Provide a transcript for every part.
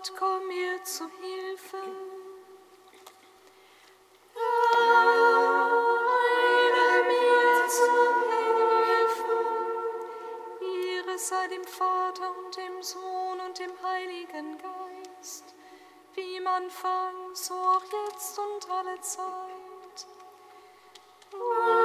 Gott, komm mir zu Hilfe. Eile mir zu Hilfe. Ihre sei dem Vater und dem Sohn und dem Heiligen Geist, wie im Anfang, so auch jetzt und alle Zeit. Amen.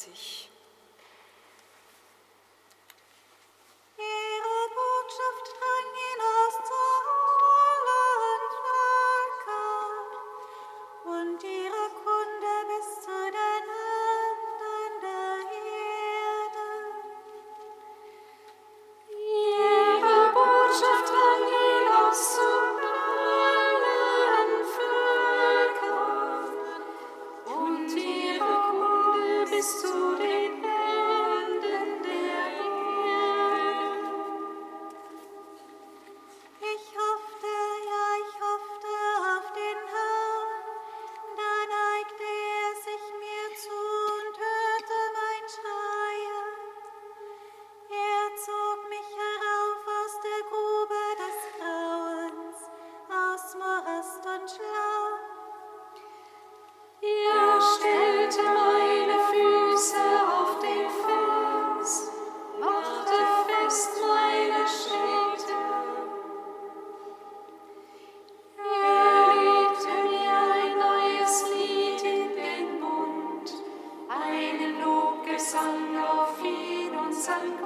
sich. sun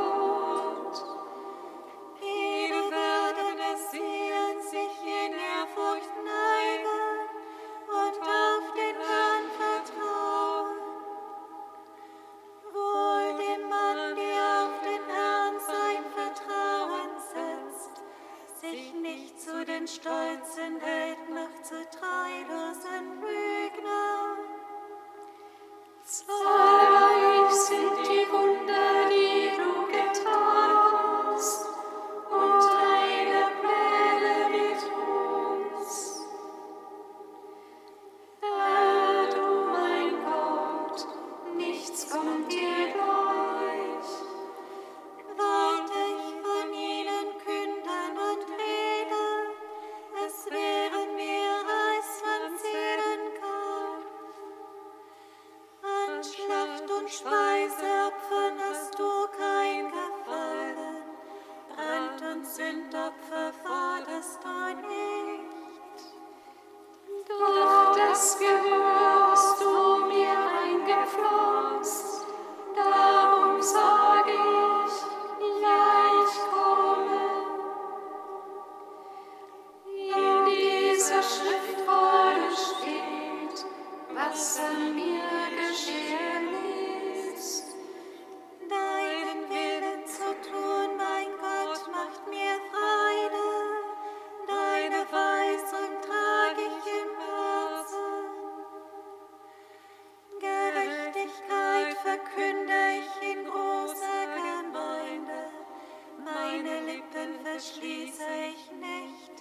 verschließe ich nicht,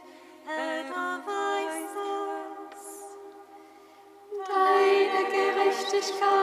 Herr, du es. Deine Gerechtigkeit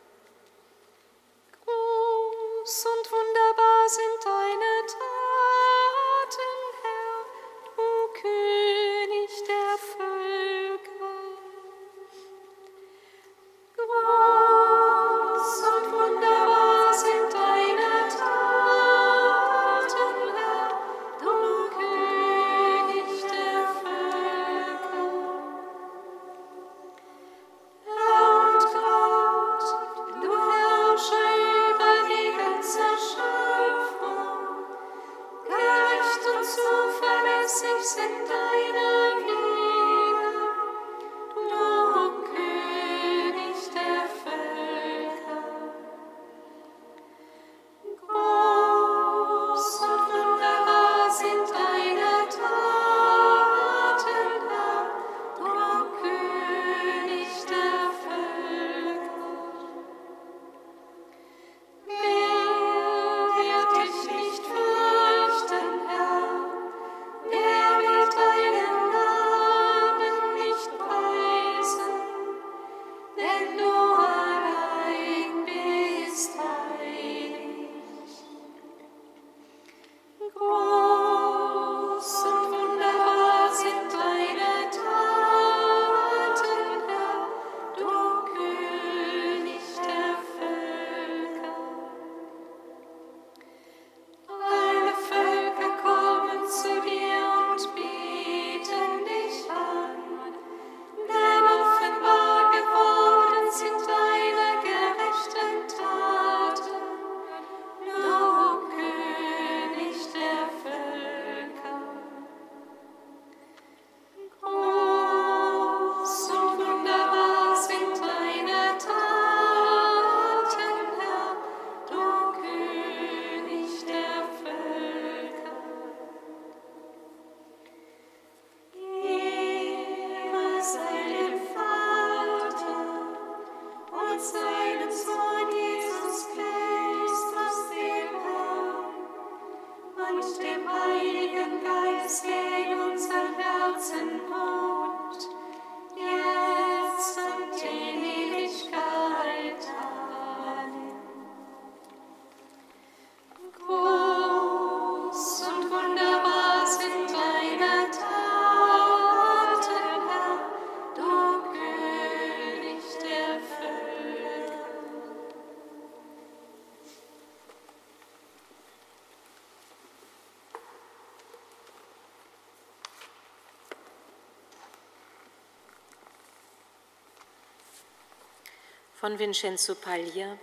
von Vincenzo Paglia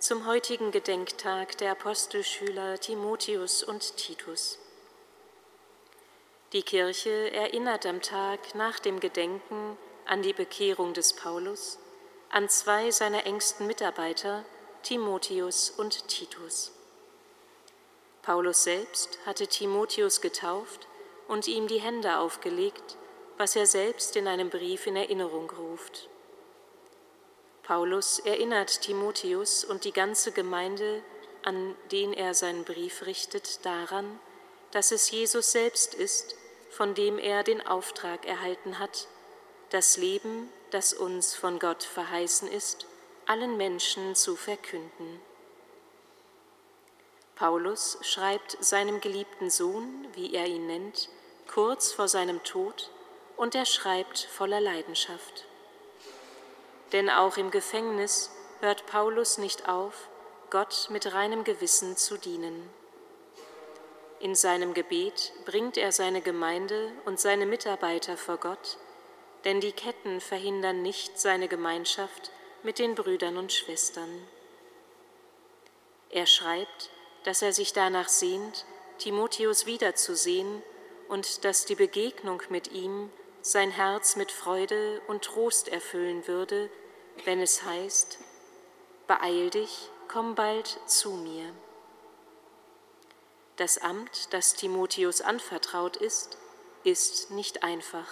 zum heutigen Gedenktag der Apostelschüler Timotheus und Titus. Die Kirche erinnert am Tag nach dem Gedenken an die Bekehrung des Paulus an zwei seiner engsten Mitarbeiter, Timotheus und Titus. Paulus selbst hatte Timotheus getauft und ihm die Hände aufgelegt, was er selbst in einem Brief in Erinnerung ruft. Paulus erinnert Timotheus und die ganze Gemeinde, an den er seinen Brief richtet, daran, dass es Jesus selbst ist, von dem er den Auftrag erhalten hat, das Leben, das uns von Gott verheißen ist, allen Menschen zu verkünden. Paulus schreibt seinem geliebten Sohn, wie er ihn nennt, kurz vor seinem Tod, und er schreibt voller Leidenschaft. Denn auch im Gefängnis hört Paulus nicht auf, Gott mit reinem Gewissen zu dienen. In seinem Gebet bringt er seine Gemeinde und seine Mitarbeiter vor Gott, denn die Ketten verhindern nicht seine Gemeinschaft mit den Brüdern und Schwestern. Er schreibt, dass er sich danach sehnt, Timotheus wiederzusehen und dass die Begegnung mit ihm sein Herz mit Freude und Trost erfüllen würde, wenn es heißt, Beeil dich, komm bald zu mir. Das Amt, das Timotheus anvertraut ist, ist nicht einfach.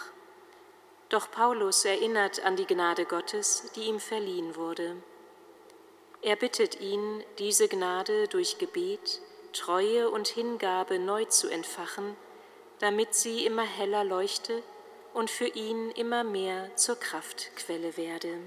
Doch Paulus erinnert an die Gnade Gottes, die ihm verliehen wurde. Er bittet ihn, diese Gnade durch Gebet, Treue und Hingabe neu zu entfachen, damit sie immer heller leuchte und für ihn immer mehr zur Kraftquelle werde.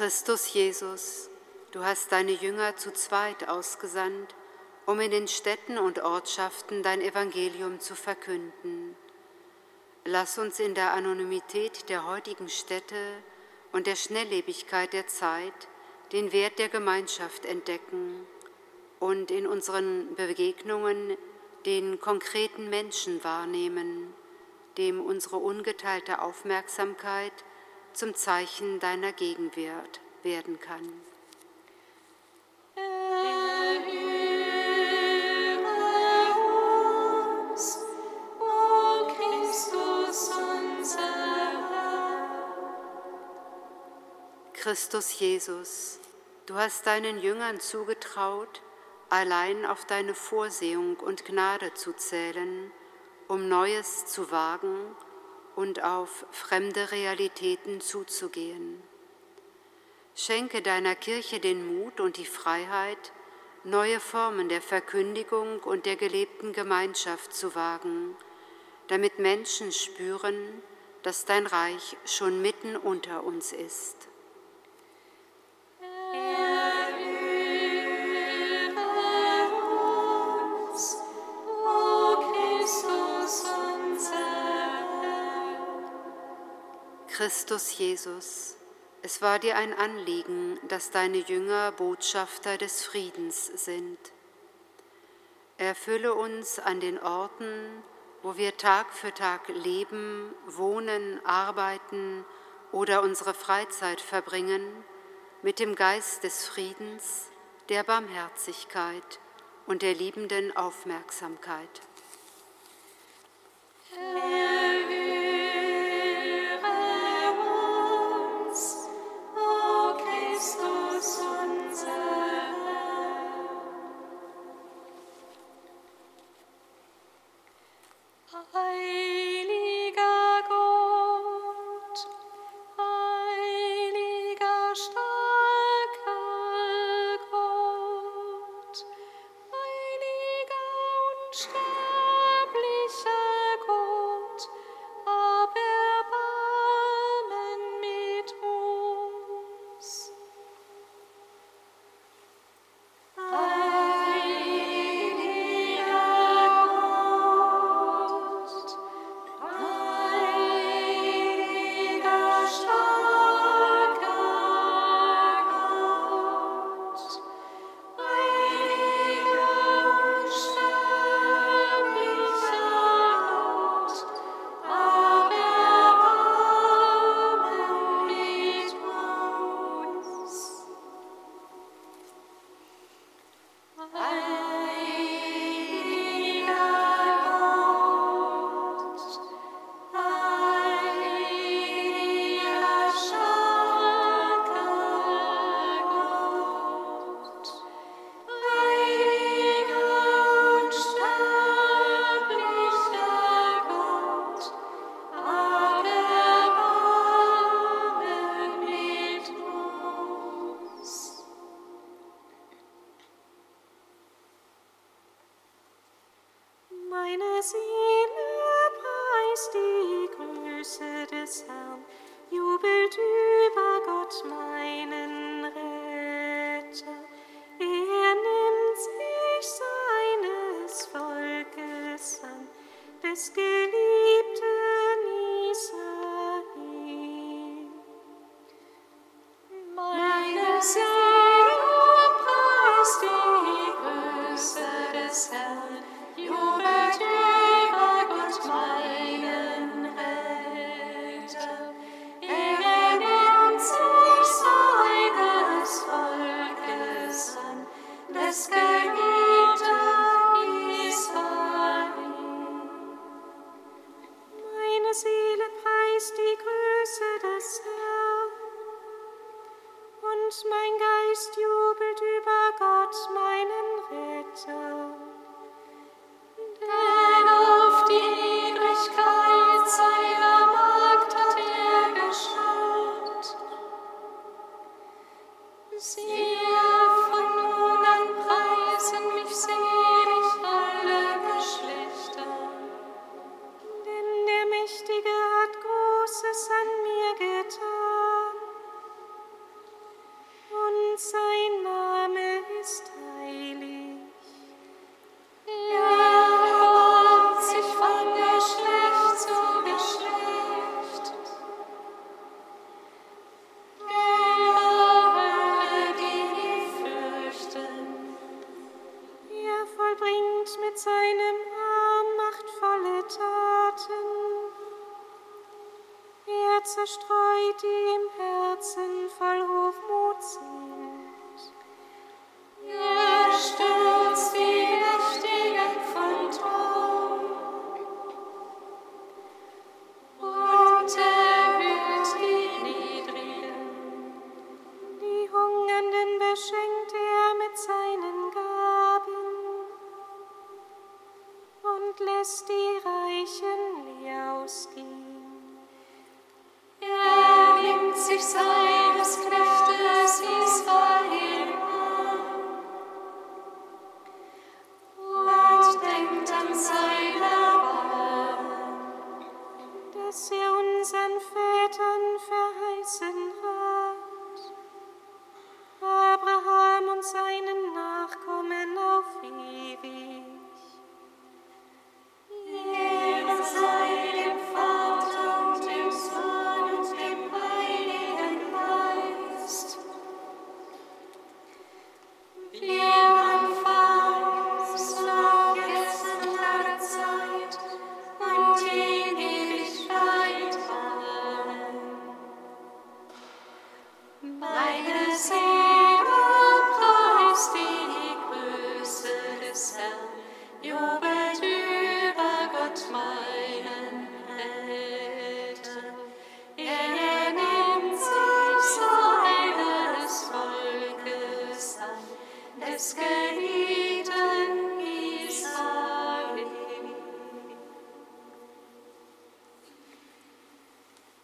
Christus Jesus, du hast deine Jünger zu zweit ausgesandt, um in den Städten und Ortschaften dein Evangelium zu verkünden. Lass uns in der Anonymität der heutigen Städte und der Schnelllebigkeit der Zeit den Wert der Gemeinschaft entdecken und in unseren Begegnungen den konkreten Menschen wahrnehmen, dem unsere ungeteilte Aufmerksamkeit zum Zeichen deiner Gegenwart werden kann. Christus Jesus, du hast deinen Jüngern zugetraut, allein auf deine Vorsehung und Gnade zu zählen, um Neues zu wagen und auf fremde Realitäten zuzugehen. Schenke deiner Kirche den Mut und die Freiheit, neue Formen der Verkündigung und der gelebten Gemeinschaft zu wagen, damit Menschen spüren, dass dein Reich schon mitten unter uns ist. Christus Jesus, es war dir ein Anliegen, dass deine Jünger Botschafter des Friedens sind. Erfülle uns an den Orten, wo wir Tag für Tag leben, wohnen, arbeiten oder unsere Freizeit verbringen, mit dem Geist des Friedens, der Barmherzigkeit und der liebenden Aufmerksamkeit. Seele preist die Größe des Herrn, Jubelt über Gott meinen Retter. und mein Geist jubelt über Gott, meinen Retter. zerstreut, die im Herzen voll Hochmut sind. Er stimmt.